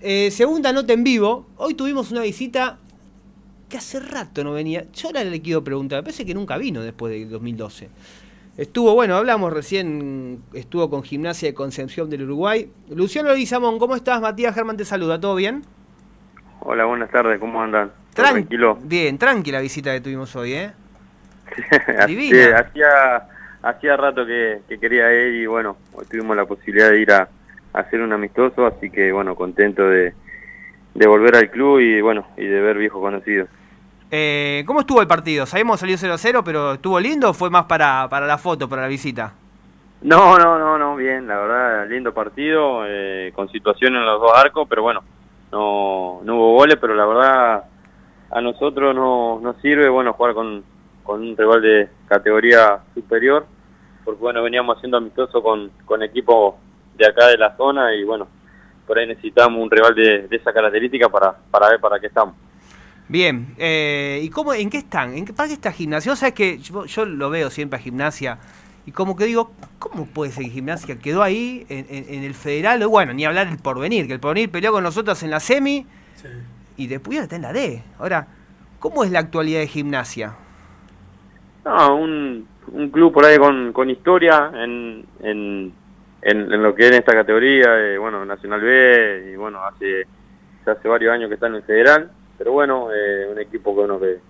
Eh, segunda nota en vivo. Hoy tuvimos una visita que hace rato no venía. Yo ahora le quiero preguntar, parece que nunca vino después de 2012. Estuvo, bueno, hablamos recién, estuvo con Gimnasia de Concepción del Uruguay. Luciano Lizamón, ¿cómo estás? Matías Germán te saluda, ¿todo bien? Hola, buenas tardes, ¿cómo andan? Tranquilo. Bien, tranquila visita que tuvimos hoy, ¿eh? Divina. hacía, hacía rato que, quería ir y bueno, hoy tuvimos la posibilidad de ir a, hacer un amistoso, así que bueno, contento de, de volver al club y bueno, y de ver viejos conocidos. Eh, ¿Cómo estuvo el partido? Sabemos salió 0-0, pero ¿estuvo lindo o fue más para, para la foto, para la visita? No, no, no, no, bien, la verdad, lindo partido, eh, con situación en los dos arcos, pero bueno, no, no hubo goles, pero la verdad a nosotros no, nos sirve, bueno, jugar con, con un rival de categoría superior, porque bueno, veníamos haciendo amistoso con, con equipos de acá de la zona y bueno, por ahí necesitamos un rival de, de esa característica para, para ver para qué estamos. Bien, eh, ¿y cómo, en qué están? ¿En qué, ¿Para qué está gimnasia? O sea, es que yo, lo veo siempre a gimnasia y como que digo, ¿cómo puede ser que gimnasia quedó ahí en, el federal? Bueno, ni hablar del porvenir, que el porvenir peleó con nosotros en la semi y después está en la D. Ahora, ¿cómo es la actualidad de gimnasia? No, un, un club por ahí con, con historia en, en, en, lo que es en esta categoría, eh, bueno, Nacional B, y bueno, hace, hace varios años que está en el federal pero bueno, eh, un equipo que, bueno, que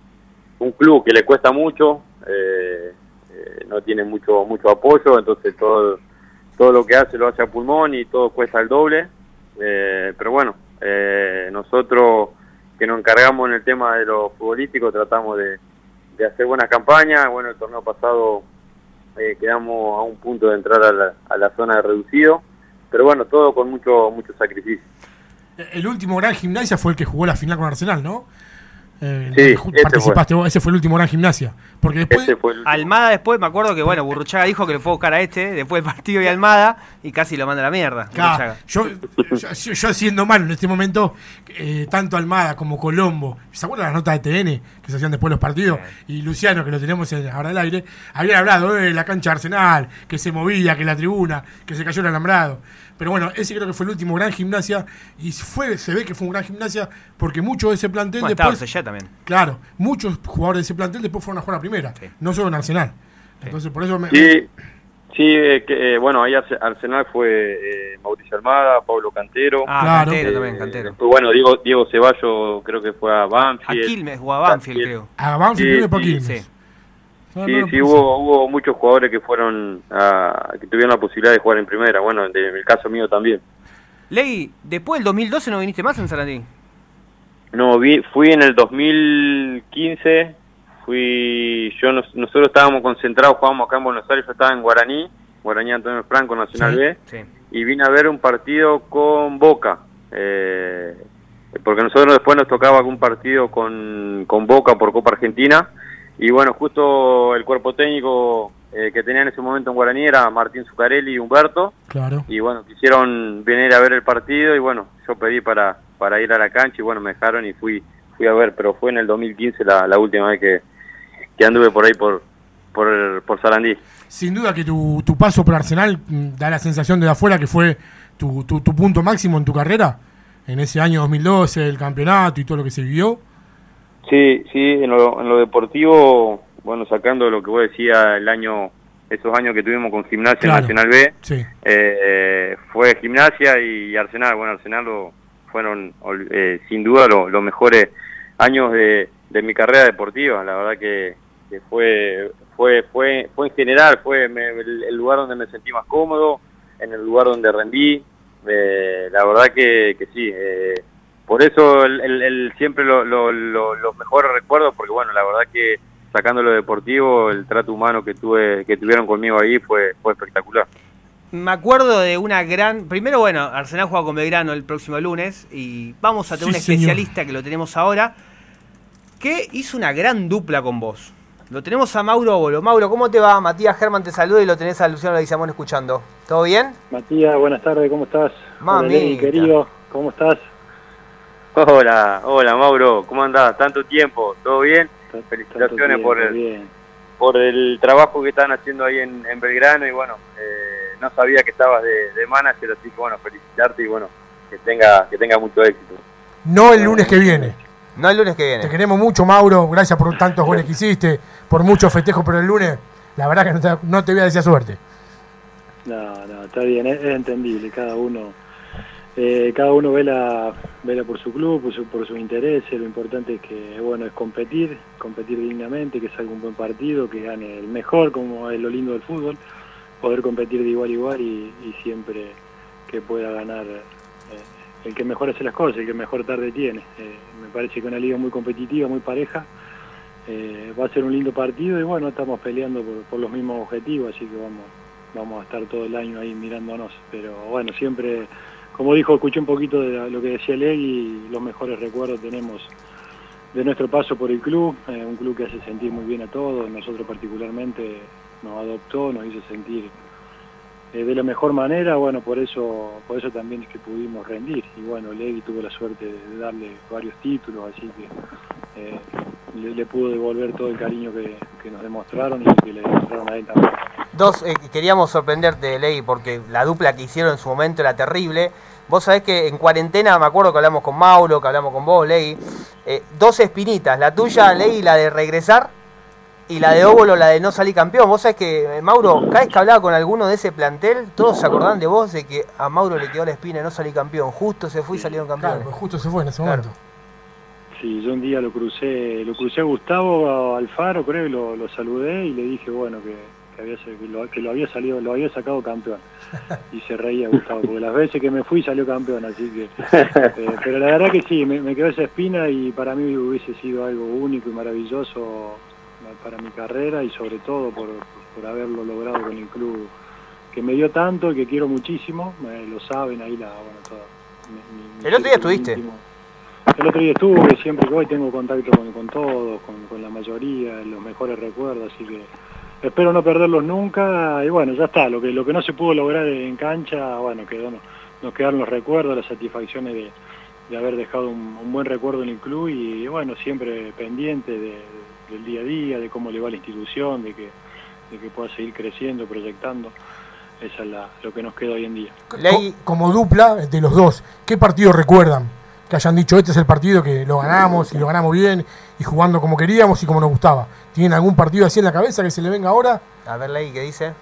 un club que le cuesta mucho, eh, eh, no tiene mucho mucho apoyo, entonces todo todo lo que hace lo hace a pulmón y todo cuesta el doble. pero bueno, nosotros que nos encargamos en el tema de lo futbolístico tratamos de, hacer buenas campañas. Bueno, el torneo pasado quedamos a un punto de entrar a la, a la zona de reducido, pero bueno, todo con mucho mucho sacrificio el último gran gimnasia fue el que jugó la final con Arsenal, ¿no? Eh, sí, participaste ese fue el último gran gimnasia. Porque después. Almada después, me acuerdo que bueno, Burruchaga dijo que le fue a buscar a este, después del partido y Almada, y casi lo manda a la mierda. yo, yo, siendo malo en este momento, eh, tanto Almada como Colombo, ¿se acuerdan las notas de TN que se hacían después de los partidos? Y Luciano, que lo tenemos ahora al aire, habían hablado de la cancha Arsenal, que se movía, que la tribuna, que se cayó el alambrado. Pero bueno, ese creo que fue el último gran gimnasia y fue, se ve que fue un gran gimnasia porque muchos de ese plantel después... ya también. Claro, muchos jugadores de ese plantel después fueron a jugar a primera, no solo en Arsenal. Entonces por eso me... Sí, sí eh, que, eh, bueno, ahí Arsenal fue eh, Mauricio Armada, Pablo Cantero. Ah, claro. Cantero también, Cantero. bueno, Diego, Diego Ceballos creo que fue a Banfield. A Quilmes, o a Banfield creo. A Banfield sí, Quilmes. Sí. Sí, sí, hubo, hubo muchos jugadores que fueron a, que tuvieron la posibilidad de jugar en primera, bueno, en el caso mío también. Ley, después del 2012 no viniste más en Sarandí. No, vi, fui en el 2015, fui, yo nosotros estábamos concentrados, jugábamos acá en Buenos Aires, yo estaba en Guaraní, Guaraní Antonio Franco, Nacional B, y vine a ver un partido con Boca, eh, porque nosotros después nos tocaba algún partido con, con Boca por Copa Argentina, y bueno, justo el cuerpo técnico eh, que tenía en ese momento en Guaraní era Martín Zucarelli y Humberto. Claro. Y bueno, quisieron venir a ver el partido y bueno, yo pedí para, para ir a la cancha y bueno, me dejaron y fui fui a ver, pero fue en el 2015 la, la última vez que, que anduve por ahí por, por, por Sarandí. Sin duda que tu, tu paso por Arsenal mm, da la sensación de afuera que fue tu, tu, tu punto máximo en tu carrera, en ese año 2012, el campeonato y todo lo que se vivió. Sí, sí, en lo, en lo deportivo, bueno, sacando lo que vos decías el año, esos años que tuvimos con Gimnasia Nacional B, eh, fue Gimnasia y Arsenal. Bueno, Arsenal lo, fueron eh, sin duda los mejores años de, de, mi carrera deportiva. La verdad que, fue, fue, fue, fue en general, fue el, lugar donde me sentí más cómodo, en el lugar donde rendí. Eh, la verdad que, que sí. Por eso el, siempre los mejores recuerdos, porque bueno, la verdad que sacando lo deportivo, el trato humano que tuve que tuvieron conmigo ahí fue, fue espectacular. Me acuerdo de una gran... Primero, bueno, Arsenal juega con Belgrano el próximo lunes y vamos a tener un especialista que lo tenemos ahora, que hizo una gran dupla con vos. Lo tenemos a Mauro Bolo. Mauro, ¿cómo te va? Matías Germán te saluda y lo tenés a Luciano Leguizamón escuchando. ¿Todo bien? Matías, buenas tardes, ¿cómo estás? Mami. querido, ¿cómo estás? Hola, hola Mauro, ¿cómo andás? Tanto tiempo, ¿todo bien? Felicitaciones por el, por el trabajo que están haciendo ahí en, Belgrano y bueno, eh, no sabía que estabas de, de, manager, así que bueno, felicitarte y bueno, tenga, que tenga mucho éxito. No el lunes que viene. No el lunes que viene. Te queremos mucho, Mauro. Gracias por tantos goles que hiciste, por muchos festejos, pero el lunes, la verdad que no te, no te voy a decir suerte. No, no, está bien, es, es entendible. Cada uno eh, cada uno vela, vela por su club, por, su, por sus intereses. Lo importante es que bueno es competir, competir dignamente, que salga un buen partido, que gane el mejor, como es lo lindo del fútbol. Poder competir de igual a igual y, siempre que pueda ganar eh, el que mejor hace las cosas, el que mejor tarde tiene. Eh, me parece que una liga muy competitiva, muy pareja. Eh, va a ser un lindo partido y bueno, estamos peleando por, por, los mismos objetivos, así que vamos, vamos a estar todo el año ahí mirándonos. Pero bueno, siempre, como dijo, escuché un poquito de lo que decía Leg y los mejores recuerdos tenemos de nuestro paso por el club, eh, un club que hace sentir muy bien a todos, nosotros particularmente nos adoptó, nos hizo sentir eh, de la mejor manera, bueno, por eso, por eso también es que pudimos rendir. Y bueno, Legui tuvo la suerte de darle varios títulos, así que eh, le, le, pudo devolver todo el cariño que, que, nos demostraron y que le demostraron a él también. Dos, eh, queríamos sorprenderte, Legui, porque la dupla que hicieron en su momento era terrible. Vos sabés que en cuarentena, me acuerdo que hablamos con Mauro, que hablamos con vos, Legui, eh, dos espinitas, la tuya, Legui, la de regresar, y la de Óbolo, la de no salir campeón. Vos sabés que, Mauro, cada vez que hablaba con alguno de ese plantel, todos se acordaban de vos de que a Mauro le quedó la espina de no salir campeón. Justo se fue y salieron campeones. Claro, justo se fue en ese claro. momento. Sí, yo un día lo crucé, lo crucé a Gustavo Alfaro, creo, y lo, lo saludé y le dije, bueno, que, que, había, que, lo, que lo había salido, lo había sacado campeón. Y se reía Gustavo, porque las veces que me fui salió campeón, así que... Eh, pero la verdad que sí, me, me quedó esa espina y para mí hubiese sido algo único y maravilloso para mi carrera y sobre todo por, por, haberlo logrado con el club que me dio tanto y que quiero muchísimo, eh, lo saben ahí la, bueno, todo, mi, mi el otro día estuviste. Íntimo. El otro día estuve, siempre que voy tengo contacto con, con todos, con, con, la mayoría, los mejores recuerdos, así que espero no perderlos nunca y bueno, ya está, lo que, lo que no se pudo lograr en cancha, bueno, quedó, no, nos quedaron los recuerdos, las satisfacciones de, de haber dejado un, buen recuerdo en el club y bueno, siempre pendiente de, del día a día, de cómo le va la institución, de que, de que pueda seguir creciendo, proyectando. Esa es la, lo que nos queda hoy en día. Ley... Como dupla de los dos, ¿qué partido recuerdan? Que hayan dicho, este es el partido que lo ganamos y lo ganamos bien y jugando como queríamos y como nos gustaba. ¿Tienen algún partido así en la cabeza que se le venga ahora? A ver, Ley, ¿qué dice?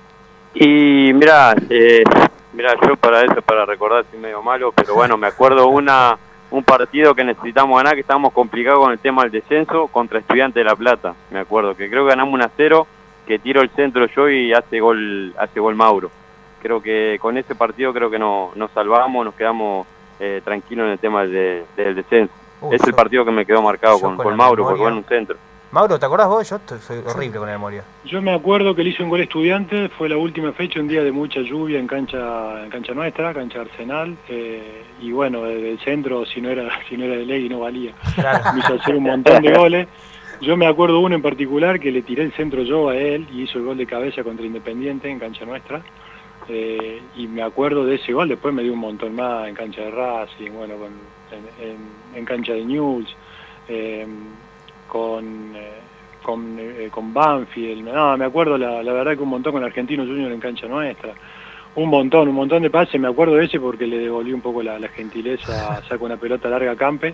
Y mira, eh, mira, yo para eso, para recordar, soy medio malo, pero bueno, me acuerdo una un partido que necesitamos ganar, que estábamos complicados con el tema del descenso, contra Estudiantes de La Plata, me acuerdo, que creo que ganamos un a 0, que tiro el centro yo y hace gol, hace gol Mauro. Creo que con ese partido creo que no, nos salvamos, nos quedamos eh, tranquilos en el tema de, del descenso. Es el partido que me quedó marcado con, con, con Mauro, porque fue en un centro. Mauro, ¿te acordás vos? Yo estoy, soy horrible con la memoria. Yo me acuerdo que le hizo un gol estudiante, fue la última fecha, un día de mucha lluvia en cancha en cancha nuestra, cancha Arsenal, eh, y bueno, desde el centro, si no era si no era de ley, no valía. Claro. Me hizo hacer un montón de goles. Yo me acuerdo uno en particular que le tiré el centro yo a él y hizo el gol de cabeza contra Independiente en cancha nuestra. Eh, y me acuerdo de ese gol, después me dio un montón más en cancha de Racing, bueno, con, en, en, en, cancha de News. Eh, con, eh, con, eh, con Banfield, no, me acuerdo la, la verdad que un montón con Argentino Junior en cancha nuestra, un montón, un montón de pases, me acuerdo de ese porque le devolví un poco la, la gentileza, saco una pelota larga a Campe,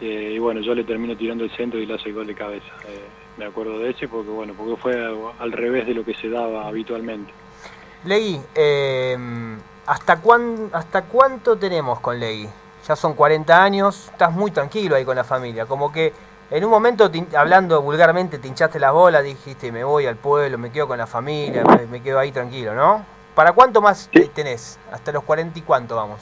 y bueno, yo le termino tirando el centro y le hace el gol de cabeza. Me acuerdo de ese porque bueno, porque fue al revés de lo que se daba habitualmente. Legui, eh, ¿hasta, cuán, ¿hasta cuánto tenemos con Legui? Ya son 40 años, estás muy tranquilo ahí con la familia, como que en un momento, hablando vulgarmente, te hinchaste las bolas, dijiste, me voy al pueblo, me quedo con la familia, me, me quedo ahí tranquilo, ¿no? ¿Para cuánto más sí. tenés? ¿Hasta los 40 y cuánto vamos?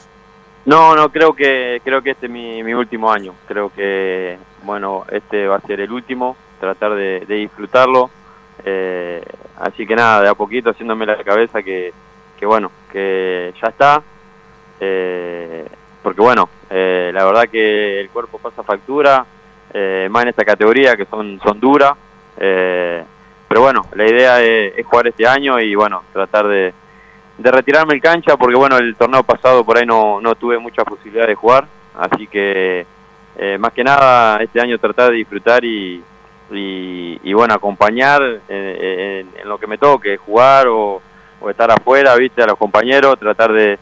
No, no, creo que creo que este es mi, mi último año. Creo que, bueno, este va a ser el último, tratar de, de disfrutarlo. Eh, así que nada, de a poquito haciéndome la cabeza que, que bueno, que ya está. Eh, porque bueno, eh, la verdad que el cuerpo pasa factura, eh, más en esta categoría que son, son duras. Eh, pero bueno, la idea es, es, jugar este año y bueno, tratar de, de retirarme el cancha porque bueno, el torneo pasado por ahí no, no tuve mucha posibilidad de jugar. Así que eh, más que nada este año tratar de disfrutar y, y, y bueno, acompañar en, en, en, lo que me toque, jugar o, estar afuera, viste, a los compañeros, tratar de,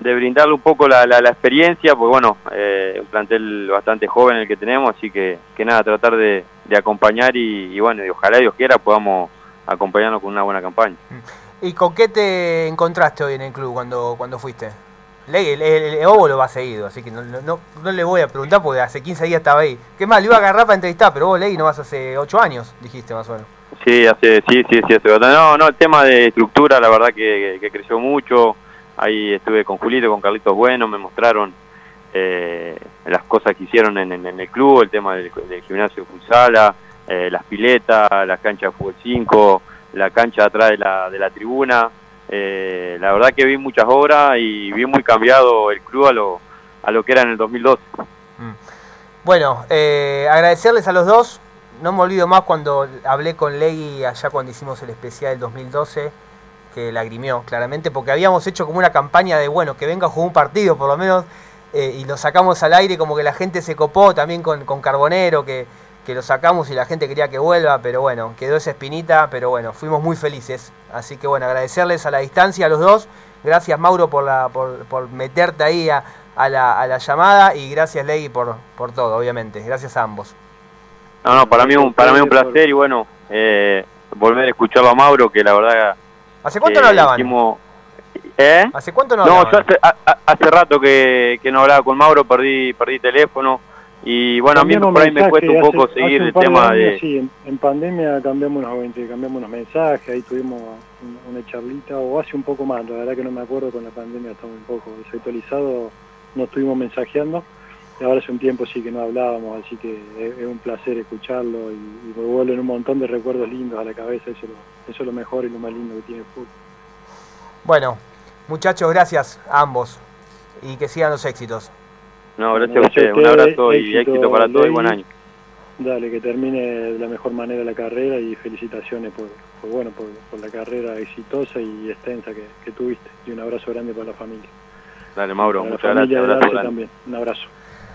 de brindarle un poco la, la, experiencia, pues bueno, eh, un plantel bastante joven el que tenemos, así que, que nada, tratar de, acompañar y, bueno, y ojalá Dios quiera podamos acompañarnos con una buena campaña. ¿Y con qué te encontraste hoy en el club cuando, cuando fuiste? Ley, el, el, lo va seguido, así que no, no, no, le voy a preguntar porque hace 15 días estaba ahí. ¿Qué más? Le iba a agarrar para entrevistar, pero vos, Ley, no vas hace 8 años, dijiste más o menos. Sí, hace, sí, sí, sí, hace No, no, el tema de estructura, la verdad que, creció mucho Ahí estuve con Julito, con Carlitos Bueno, me mostraron eh, las cosas que hicieron en, el club, el tema del, gimnasio de Futsala, eh, las piletas, la cancha de fútbol 5, la cancha atrás de la, de la tribuna. Eh, la verdad que vi muchas obras y vi muy cambiado el club a lo, a lo que era en el 2012. Mm. Bueno, agradecerles a los dos. No me olvido más cuando hablé con Ley allá cuando hicimos el especial del 2012 que lagrimió, claramente, porque habíamos hecho como una campaña de, bueno, que venga a jugar un partido, por lo menos, eh, y lo sacamos al aire, como que la gente se copó también con, Carbonero, que, lo sacamos y la gente quería que vuelva, pero bueno, quedó esa espinita, pero bueno, fuimos muy felices. Así que bueno, agradecerles a la distancia a los dos. Gracias Mauro por, la, por, meterte ahí a, la, llamada y gracias Ley por, por todo, obviamente. Gracias a ambos. No, no, para mí un, para mí un placer y bueno, eh, volver a escucharlo a Mauro, que la verdad ¿Hace cuánto no hablaban? ¿Eh? ¿Hace cuánto no hablaban? No, yo hace, rato que, no hablaba con Mauro, perdí perdí teléfono. Y bueno, a mí por ahí me cuesta un poco seguir el tema de... Sí, en, pandemia cambiamos unos, cambiamos unos mensajes, ahí tuvimos una charlita, o hace un poco más, la verdad que no me acuerdo, con la pandemia estamos un poco desactualizados, no estuvimos mensajeando, y ahora hace un tiempo sí que no hablábamos, así que es, un placer escucharlo y, me vuelven un montón de recuerdos lindos a la cabeza, eso, eso es lo mejor y lo más lindo que tiene el fútbol. Bueno, muchachos, gracias a ambos y que sigan los éxitos. No, gracias a ustedes, un abrazo y éxito para todos y buen año. Dale, que termine de la mejor manera la carrera y felicitaciones por, bueno, por, la carrera exitosa y extensa que, tuviste. Y un abrazo grande para la familia. Dale, Mauro, muchas gracias. también. Un abrazo.